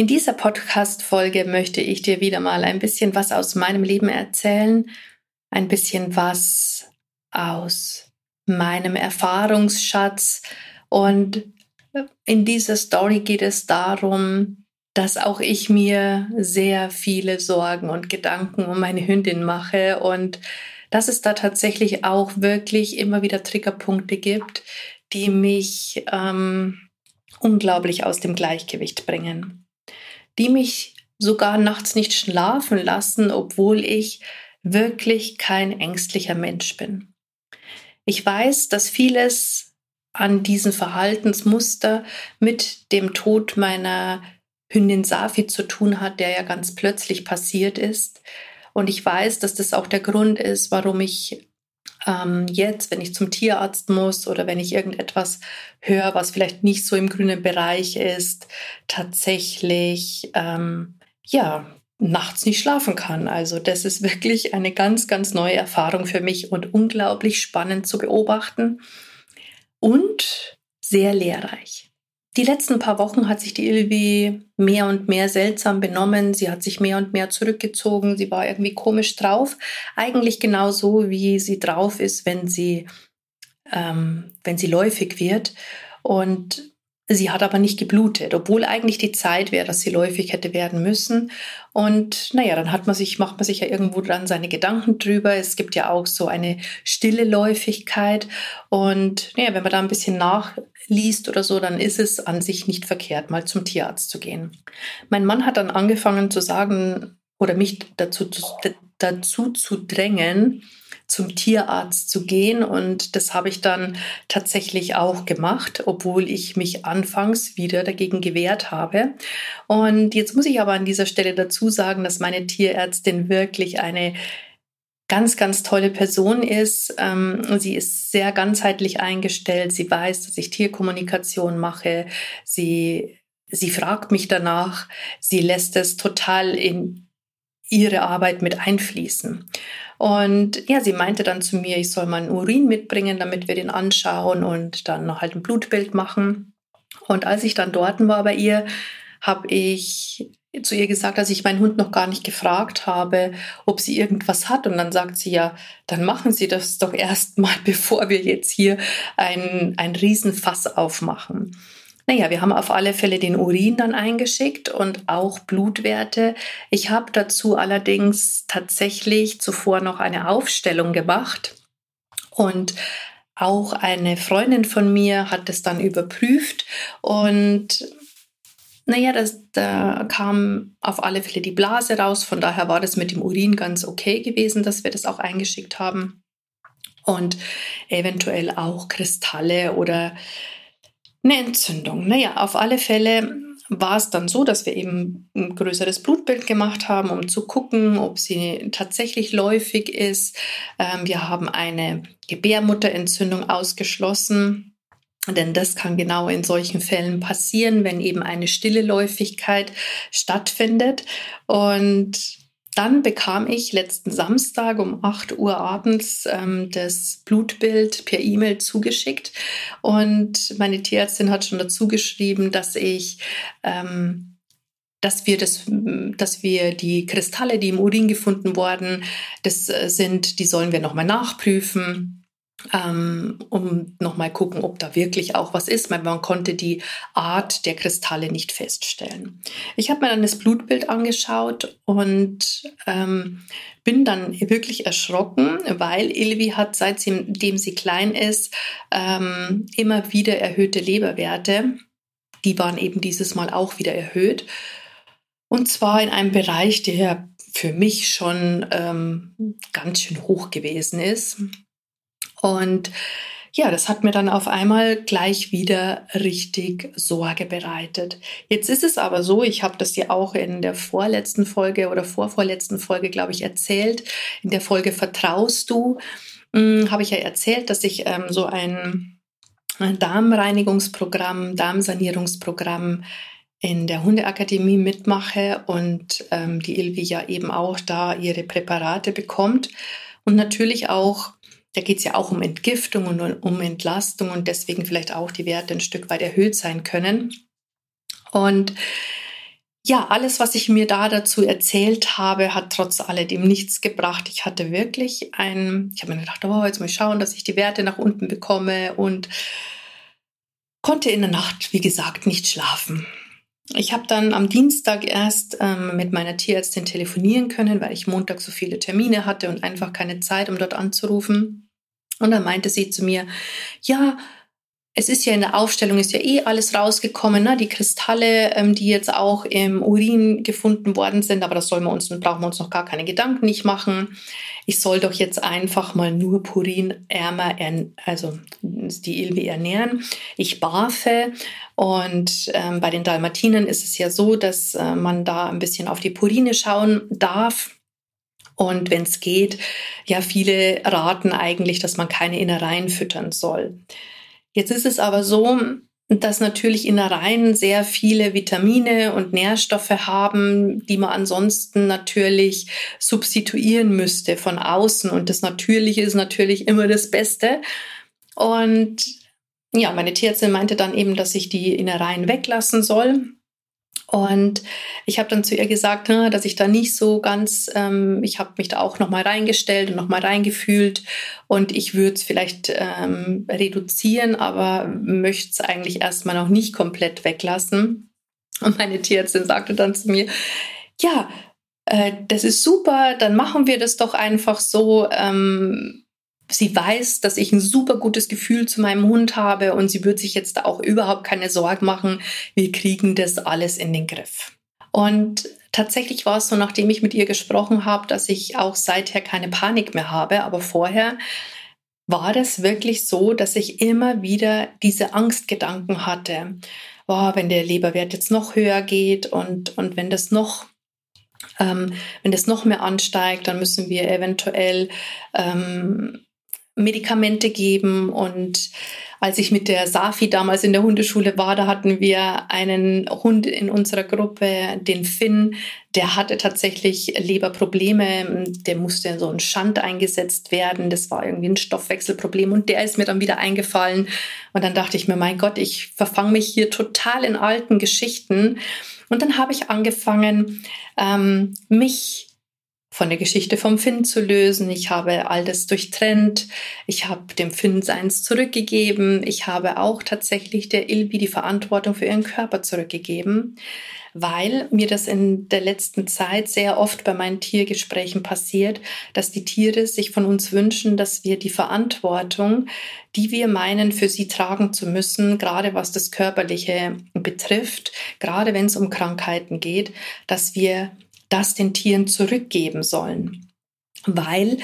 In dieser Podcast-Folge möchte ich dir wieder mal ein bisschen was aus meinem Leben erzählen, ein bisschen was aus meinem Erfahrungsschatz. Und in dieser Story geht es darum, dass auch ich mir sehr viele Sorgen und Gedanken um meine Hündin mache und dass es da tatsächlich auch wirklich immer wieder Triggerpunkte gibt, die mich ähm, unglaublich aus dem Gleichgewicht bringen, die mich sogar nachts nicht schlafen lassen, obwohl ich wirklich kein ängstlicher Mensch bin. Ich weiß, dass vieles an diesen Verhaltensmuster mit dem Tod meiner Hündin Safi zu tun hat, der ja ganz plötzlich passiert ist. Und ich weiß, dass das auch der Grund ist, warum ich ähm, jetzt, wenn ich zum Tierarzt muss oder wenn ich irgendetwas höre, was vielleicht nicht so im grünen Bereich ist, tatsächlich ähm, ja nachts nicht schlafen kann. Also das ist wirklich eine ganz, ganz neue Erfahrung für mich und unglaublich spannend zu beobachten und sehr lehrreich. Die letzten paar Wochen hat sich die Ilvi mehr und mehr seltsam benommen. Sie hat sich mehr und mehr zurückgezogen. Sie war irgendwie komisch drauf. Eigentlich genauso, wie sie drauf ist, wenn sie, ähm, wenn sie läufig wird. Und Sie hat aber nicht geblutet, obwohl eigentlich die Zeit wäre, dass sie läufig hätte werden müssen. Und naja, dann hat man sich, macht man sich ja irgendwo dran seine Gedanken drüber. Es gibt ja auch so eine stille Läufigkeit. Und naja, wenn man da ein bisschen nachliest oder so, dann ist es an sich nicht verkehrt, mal zum Tierarzt zu gehen. Mein Mann hat dann angefangen zu sagen oder mich dazu, dazu zu drängen, zum Tierarzt zu gehen. Und das habe ich dann tatsächlich auch gemacht, obwohl ich mich anfangs wieder dagegen gewehrt habe. Und jetzt muss ich aber an dieser Stelle dazu sagen, dass meine Tierärztin wirklich eine ganz, ganz tolle Person ist. Ähm, sie ist sehr ganzheitlich eingestellt. Sie weiß, dass ich Tierkommunikation mache. Sie, sie fragt mich danach. Sie lässt es total in ihre Arbeit mit einfließen. Und ja, sie meinte dann zu mir, ich soll mal einen Urin mitbringen, damit wir den anschauen und dann noch halt ein Blutbild machen. Und als ich dann dort war bei ihr, habe ich zu ihr gesagt, dass ich meinen Hund noch gar nicht gefragt habe, ob sie irgendwas hat. Und dann sagt sie ja, dann machen Sie das doch erst mal, bevor wir jetzt hier ein, ein Riesenfass aufmachen. Naja, wir haben auf alle Fälle den Urin dann eingeschickt und auch Blutwerte. Ich habe dazu allerdings tatsächlich zuvor noch eine Aufstellung gemacht und auch eine Freundin von mir hat es dann überprüft und naja, das, da kam auf alle Fälle die Blase raus. Von daher war das mit dem Urin ganz okay gewesen, dass wir das auch eingeschickt haben. Und eventuell auch Kristalle oder eine Entzündung. Naja, auf alle Fälle war es dann so, dass wir eben ein größeres Blutbild gemacht haben, um zu gucken, ob sie tatsächlich läufig ist. Ähm, wir haben eine Gebärmutterentzündung ausgeschlossen. Denn das kann genau in solchen Fällen passieren, wenn eben eine stille Läufigkeit stattfindet. Und dann bekam ich letzten Samstag um 8 Uhr abends ähm, das Blutbild per E-Mail zugeschickt. Und meine Tierärztin hat schon dazu geschrieben, dass ich ähm, dass wir das, dass wir die Kristalle, die im Urin gefunden wurden, das äh, sind, die sollen wir nochmal nachprüfen ähm, um nochmal gucken, ob da wirklich auch was ist. Man konnte die Art der Kristalle nicht feststellen. Ich habe mir dann das Blutbild angeschaut und ähm, bin dann wirklich erschrocken, weil Ilvi hat, seitdem sie klein ist, ähm, immer wieder erhöhte Leberwerte. Die waren eben dieses Mal auch wieder erhöht. Und zwar in einem Bereich, der für mich schon ähm, ganz schön hoch gewesen ist. Und ja, das hat mir dann auf einmal gleich wieder richtig Sorge bereitet. Jetzt ist es aber so, ich habe das ja auch in der vorletzten Folge oder vorvorletzten Folge, glaube ich, erzählt. In der Folge Vertraust du, hm, habe ich ja erzählt, dass ich ähm, so ein Darmreinigungsprogramm, Darmsanierungsprogramm in der Hundeakademie mitmache und ähm, die Ilvi ja eben auch da ihre Präparate bekommt und natürlich auch da geht es ja auch um Entgiftung und um Entlastung und deswegen vielleicht auch die Werte ein Stück weit erhöht sein können. Und ja, alles, was ich mir da dazu erzählt habe, hat trotz alledem nichts gebracht. Ich hatte wirklich ein, ich habe mir gedacht, oh, jetzt muss ich schauen, dass ich die Werte nach unten bekomme und konnte in der Nacht, wie gesagt, nicht schlafen. Ich habe dann am Dienstag erst ähm, mit meiner Tierärztin telefonieren können, weil ich Montag so viele Termine hatte und einfach keine Zeit, um dort anzurufen. Und dann meinte sie zu mir, ja, es ist ja in der Aufstellung ist ja eh alles rausgekommen, ne? die Kristalle, ähm, die jetzt auch im Urin gefunden worden sind, aber das soll man uns, brauchen wir uns noch gar keine Gedanken nicht machen. Ich soll doch jetzt einfach mal nur purinärmer, also die Ilvi ernähren. Ich barfe und ähm, bei den Dalmatinern ist es ja so, dass äh, man da ein bisschen auf die Purine schauen darf. Und wenn es geht, ja, viele raten eigentlich, dass man keine Innereien füttern soll. Jetzt ist es aber so, dass natürlich Innereien sehr viele Vitamine und Nährstoffe haben, die man ansonsten natürlich substituieren müsste von außen. Und das Natürliche ist natürlich immer das Beste. Und ja, meine Tierärztin meinte dann eben, dass ich die Innereien weglassen soll. Und ich habe dann zu ihr gesagt, ne, dass ich da nicht so ganz, ähm, ich habe mich da auch nochmal reingestellt und nochmal reingefühlt und ich würde es vielleicht ähm, reduzieren, aber möchte es eigentlich erstmal noch nicht komplett weglassen. Und meine Tierärztin sagte dann zu mir, ja, äh, das ist super, dann machen wir das doch einfach so. Ähm, sie weiß, dass ich ein super gutes Gefühl zu meinem Hund habe und sie wird sich jetzt auch überhaupt keine Sorgen machen. Wir kriegen das alles in den Griff. Und tatsächlich war es so, nachdem ich mit ihr gesprochen habe, dass ich auch seither keine Panik mehr habe. Aber vorher war das wirklich so, dass ich immer wieder diese Angstgedanken hatte. Boah, wenn der Leberwert jetzt noch höher geht und, und wenn das noch ähm, wenn das noch mehr ansteigt, dann müssen wir eventuell ähm, Medikamente geben. Und als ich mit der Safi damals in der Hundeschule war, da hatten wir einen Hund in unserer Gruppe, den Finn, der hatte tatsächlich Leberprobleme. Der musste in so einen Schand eingesetzt werden. Das war irgendwie ein Stoffwechselproblem. Und der ist mir dann wieder eingefallen. Und dann dachte ich mir, mein Gott, ich verfange mich hier total in alten Geschichten. Und dann habe ich angefangen, ähm, mich von der Geschichte vom Finn zu lösen. Ich habe all das durchtrennt. Ich habe dem Finn seins zurückgegeben. Ich habe auch tatsächlich der Ilbi die Verantwortung für ihren Körper zurückgegeben, weil mir das in der letzten Zeit sehr oft bei meinen Tiergesprächen passiert, dass die Tiere sich von uns wünschen, dass wir die Verantwortung, die wir meinen, für sie tragen zu müssen, gerade was das Körperliche betrifft, gerade wenn es um Krankheiten geht, dass wir das den Tieren zurückgeben sollen, weil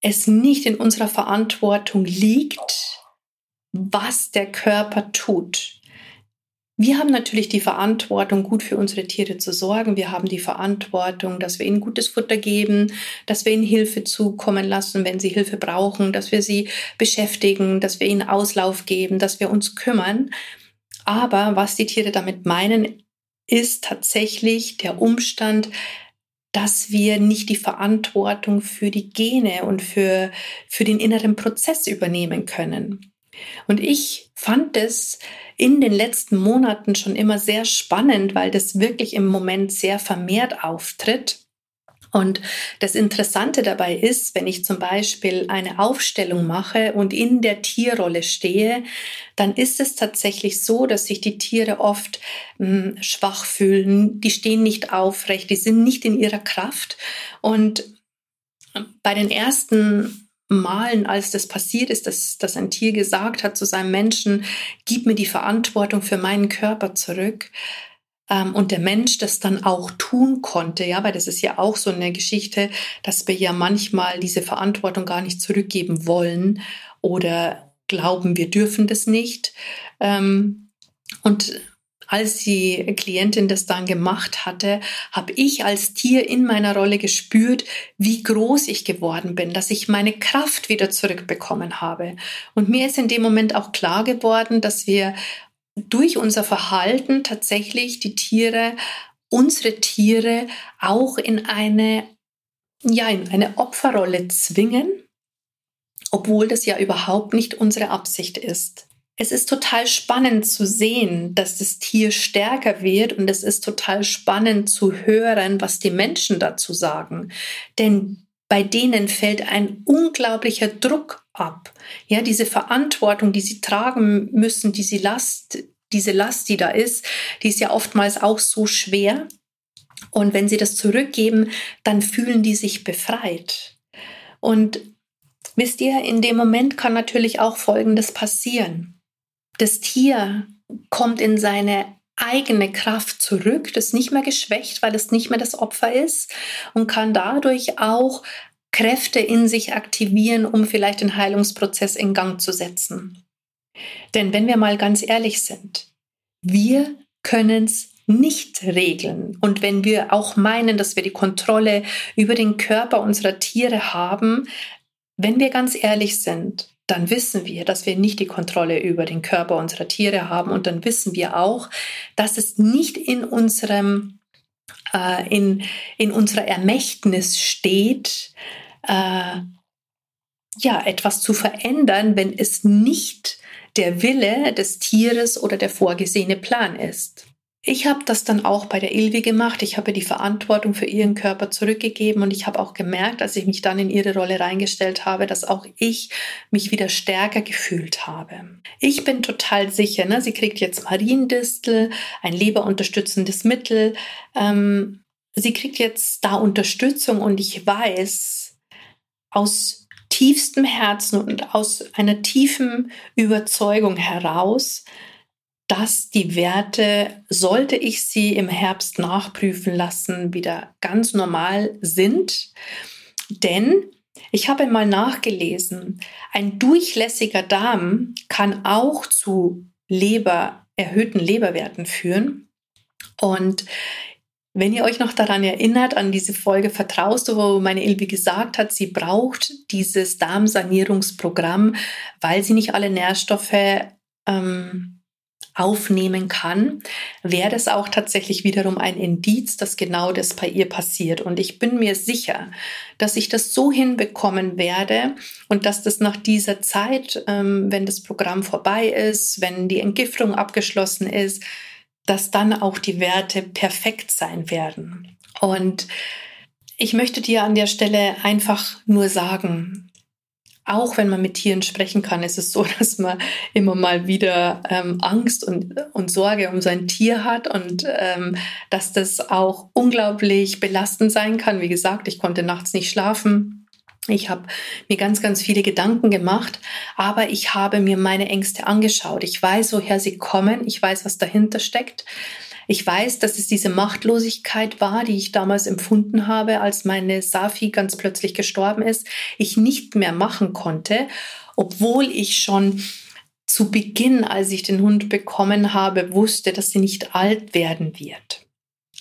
es nicht in unserer Verantwortung liegt, was der Körper tut. Wir haben natürlich die Verantwortung, gut für unsere Tiere zu sorgen. Wir haben die Verantwortung, dass wir ihnen gutes Futter geben, dass wir ihnen Hilfe zukommen lassen, wenn sie Hilfe brauchen, dass wir sie beschäftigen, dass wir ihnen Auslauf geben, dass wir uns kümmern. Aber was die Tiere damit meinen, ist tatsächlich der Umstand, dass wir nicht die Verantwortung für die Gene und für, für den inneren Prozess übernehmen können. Und ich fand es in den letzten Monaten schon immer sehr spannend, weil das wirklich im Moment sehr vermehrt auftritt. Und das Interessante dabei ist, wenn ich zum Beispiel eine Aufstellung mache und in der Tierrolle stehe, dann ist es tatsächlich so, dass sich die Tiere oft mh, hm, schwach fühlen, die stehen nicht aufrecht, die sind nicht in ihrer Kraft. Und bei den ersten Malen, als das passiert ist, dass, dass ein Tier gesagt hat zu seinem Menschen, gib mir die Verantwortung für meinen Körper zurück, ähm, und der Mensch das dann auch tun konnte, ja, weil das ist ja auch so eine Geschichte, dass wir ja manchmal diese Verantwortung gar nicht zurückgeben wollen oder glauben, wir dürfen das nicht. Ähm, und als die Klientin das dann gemacht hatte, habe ich als Tier in meiner Rolle gespürt, wie groß ich geworden bin, dass ich meine Kraft wieder zurückbekommen habe. Und mir ist in dem Moment auch klar geworden, dass wir durch unser Verhalten tatsächlich die Tiere, unsere Tiere auch in eine, ja, in eine Opferrolle zwingen, obwohl das ja überhaupt nicht unsere Absicht ist es ist total spannend zu sehen, dass das Tier stärker wird und es ist total spannend zu hören, was die Menschen dazu sagen. Denn bei denen fällt ein unglaublicher Druck ab. Ja, diese Verantwortung, die sie tragen müssen, diese Last, diese Last, die da ist, die ist ja oftmals auch so schwer. Und wenn sie das zurückgeben, dann fühlen die sich befreit. Und wisst ihr, in dem Moment kann natürlich auch Folgendes passieren das Tier kommt in seine eigene Kraft zurück, das ist nicht mehr geschwächt, weil es nicht mehr das Opfer ist und kann dadurch auch Kräfte in sich aktivieren, um vielleicht den Heilungsprozess in Gang zu setzen. Denn wenn wir mal ganz ehrlich sind, wir können es nicht regeln. Und wenn wir auch meinen, dass wir die Kontrolle über den Körper unserer Tiere haben, wenn wir ganz ehrlich sind, dann wissen wir, dass wir nicht die Kontrolle über den Körper unserer Tiere haben und dann wissen wir auch, dass es nicht in unserem äh, in, in unserer Ermächtnis steht, äh, ja, etwas zu verändern, wenn es nicht der Wille des Tieres oder der vorgesehene Plan ist. Ich habe das dann auch bei der Ilvi gemacht. Ich habe die Verantwortung für ihren Körper zurückgegeben und ich habe auch gemerkt, als ich mich dann in ihre Rolle reingestellt habe, dass auch ich mich wieder stärker gefühlt habe. Ich bin total sicher, ne? sie kriegt jetzt Mariendistel, ein leberunterstützendes Mittel. Ähm, sie kriegt jetzt da Unterstützung und ich weiß aus tiefstem Herzen und aus einer tiefen Überzeugung heraus, dass die Werte, sollte ich sie im Herbst nachprüfen lassen, wieder ganz normal sind. Denn ich habe mal nachgelesen, ein durchlässiger Darm kann auch zu Leber, erhöhten Leberwerten führen. Und wenn ihr euch noch daran erinnert, an diese Folge Vertraust du, wo meine Ilvi gesagt hat, sie braucht dieses Darmsanierungsprogramm, weil sie nicht alle Nährstoffe ähm, aufnehmen kann, wäre das auch tatsächlich wiederum ein Indiz, dass genau das bei ihr passiert. Und ich bin mir sicher, dass ich das so hinbekommen werde und dass das nach dieser Zeit, ähm, wenn das Programm vorbei ist, wenn die Entgiftung abgeschlossen ist, dass dann auch die Werte perfekt sein werden. Und ich möchte dir an der Stelle einfach nur sagen, auch wenn man mit Tieren sprechen kann, ist es so, dass man immer mal wieder ähm, Angst und, und Sorge um sein Tier hat und ähm, dass das auch unglaublich belastend sein kann. Wie gesagt, ich konnte nachts nicht schlafen. Ich habe mir ganz, ganz viele Gedanken gemacht, aber ich habe mir meine Ängste angeschaut. Ich weiß, woher sie kommen. Ich weiß, was dahinter steckt. Ich weiß, dass es diese Machtlosigkeit war, die ich damals empfunden habe, als meine Safi ganz plötzlich gestorben ist, ich nicht mehr machen konnte, obwohl ich schon zu Beginn, als ich den Hund bekommen habe, wusste, dass sie nicht alt werden wird.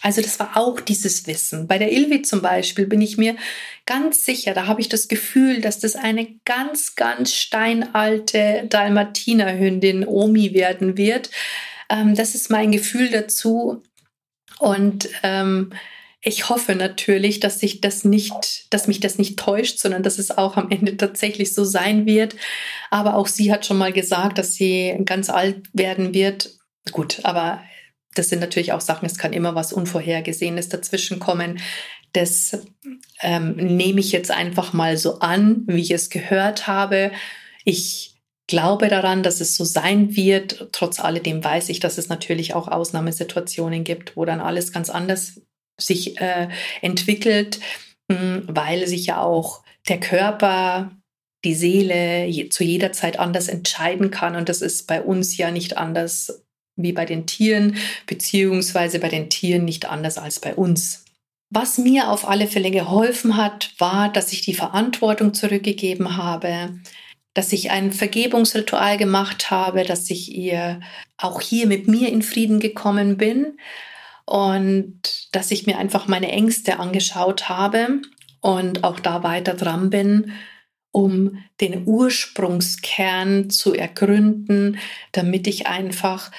Also das war auch dieses Wissen. Bei der Ilvi zum Beispiel bin ich mir ganz sicher, da habe ich das Gefühl, dass das eine ganz, ganz steinalte Dalmatinerhündin Omi werden wird, ähm, das ist mein Gefühl dazu. Und ähm, ich hoffe natürlich, dass sich das nicht, dass mich das nicht täuscht, sondern dass es auch am Ende tatsächlich so sein wird. Aber auch sie hat schon mal gesagt, dass sie ganz alt werden wird. Gut, aber das sind natürlich auch Sachen, es kann immer was Unvorhergesehenes dazwischenkommen. Das ähm, nehme ich jetzt einfach mal so an, wie ich es gehört habe. Ich glaube daran, dass es so sein wird. Trotz alledem weiß ich, dass es natürlich auch Ausnahmesituationen gibt, wo dann alles ganz anders sich äh, entwickelt, hm, weil sich ja auch der Körper, die Seele je, zu jeder Zeit anders entscheiden kann. Und das ist bei uns ja nicht anders wie bei den Tieren, beziehungsweise bei den Tieren nicht anders als bei uns. Was mir auf alle Fälle geholfen hat, war, dass ich die Verantwortung zurückgegeben habe, dass ich ein Vergebungsritual gemacht habe, dass ich ihr auch hier mit mir in Frieden gekommen bin und dass ich mir einfach meine Ängste angeschaut habe und auch da weiter dran bin, um den Ursprungskern zu ergründen, damit ich einfach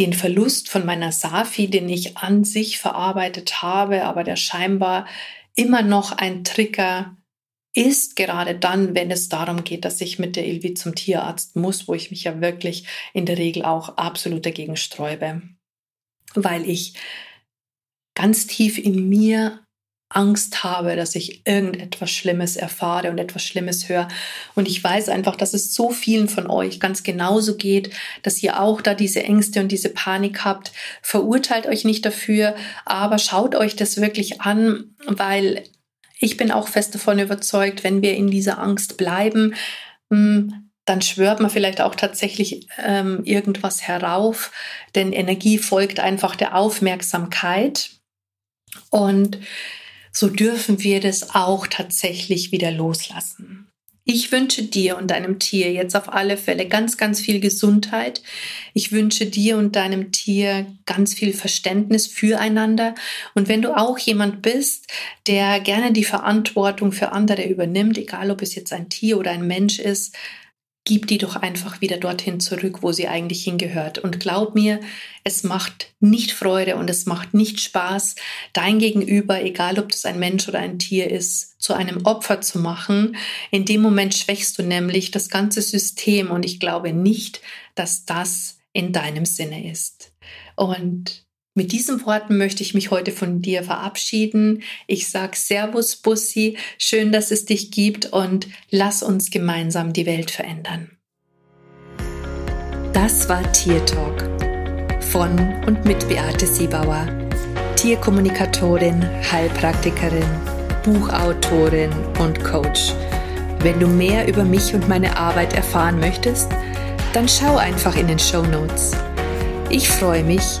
den Verlust von meiner Safi, den ich an sich verarbeitet habe, aber der scheinbar immer noch ein Trigger ist, gerade dann, wenn es darum geht, dass ich mit der Ilvi zum Tierarzt muss, wo ich mich ja wirklich in der Regel auch absolut dagegen sträube, weil ich ganz tief in mir Angst habe, dass ich irgendetwas Schlimmes erfahre und etwas Schlimmes höre. Und ich weiß einfach, dass es so vielen von euch ganz genauso geht, dass ihr auch da diese Ängste und diese Panik habt. Verurteilt euch nicht dafür, aber schaut euch das wirklich an, weil ich bin auch fest davon überzeugt, wenn wir in dieser Angst bleiben, hm, dann schwört man vielleicht auch tatsächlich ähm, irgendwas herauf, denn Energie folgt einfach der Aufmerksamkeit. Und so dürfen wir das auch tatsächlich wieder loslassen. Ich wünsche dir und deinem Tier jetzt auf alle Fälle ganz, ganz viel Gesundheit. Ich wünsche dir und deinem Tier ganz viel Verständnis füreinander. Und wenn du auch jemand bist, der gerne die Verantwortung für andere übernimmt, egal ob es jetzt ein Tier oder ein Mensch ist, gib die doch einfach wieder dorthin zurück, wo sie eigentlich hingehört. Und glaub mir, es macht nicht Freude und es macht nicht Spaß, dein Gegenüber, egal ob das ein Mensch oder ein Tier ist, zu einem Opfer zu machen. In dem Moment schwächst du nämlich das ganze System und ich glaube nicht, dass das in deinem Sinne ist. Und mit diesen Worten möchte ich mich heute von dir verabschieden. Ich sage Servus, Bussi, schön, dass es dich gibt und lass uns gemeinsam die Welt verändern. Das war Tier Talk von und mit Beate Siebauer, Tierkommunikatorin, Heilpraktikerin, Buchautorin und Coach. Wenn du mehr über mich und meine Arbeit erfahren möchtest, dann schau einfach in den Show Notes. Ich freue mich,